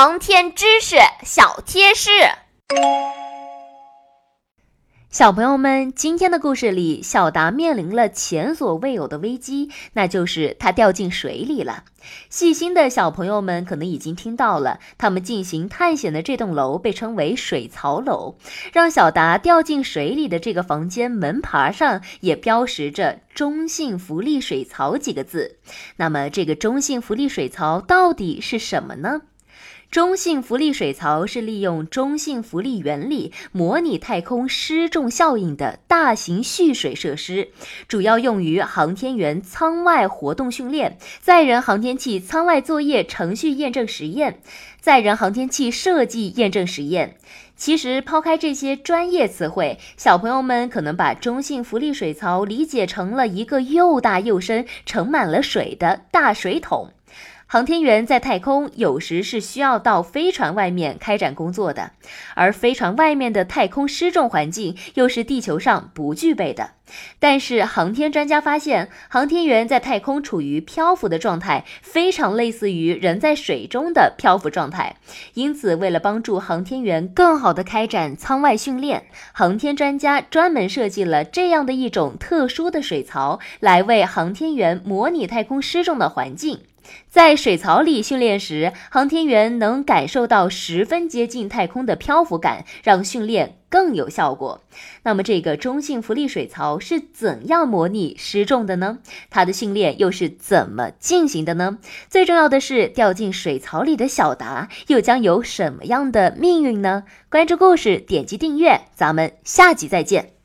航天知识小贴士。小朋友们，今天的故事里，小达面临了前所未有的危机，那就是他掉进水里了。细心的小朋友们可能已经听到了，他们进行探险的这栋楼被称为水槽楼。让小达掉进水里的这个房间门牌上也标识着“中性福利水槽”几个字。那么，这个中性福利水槽到底是什么呢？中性浮力水槽是利用中性浮力原理模拟太空失重效应的大型蓄水设施，主要用于航天员舱外活动训练、载人航天器舱外作业程序验证实验、载人航天器设计验证实验。其实，抛开这些专业词汇，小朋友们可能把中性浮力水槽理解成了一个又大又深、盛满了水的大水桶。航天员在太空有时是需要到飞船外面开展工作的，而飞船外面的太空失重环境又是地球上不具备的。但是航天专家发现，航天员在太空处于漂浮的状态，非常类似于人在水中的漂浮状态。因此，为了帮助航天员更好地开展舱外训练，航天专家专门设计了这样的一种特殊的水槽，来为航天员模拟太空失重的环境。在水槽里训练时，航天员能感受到十分接近太空的漂浮感，让训练更有效果。那么，这个中性浮力水槽是怎样模拟失重的呢？它的训练又是怎么进行的呢？最重要的是，掉进水槽里的小达又将有什么样的命运呢？关注故事，点击订阅，咱们下集再见。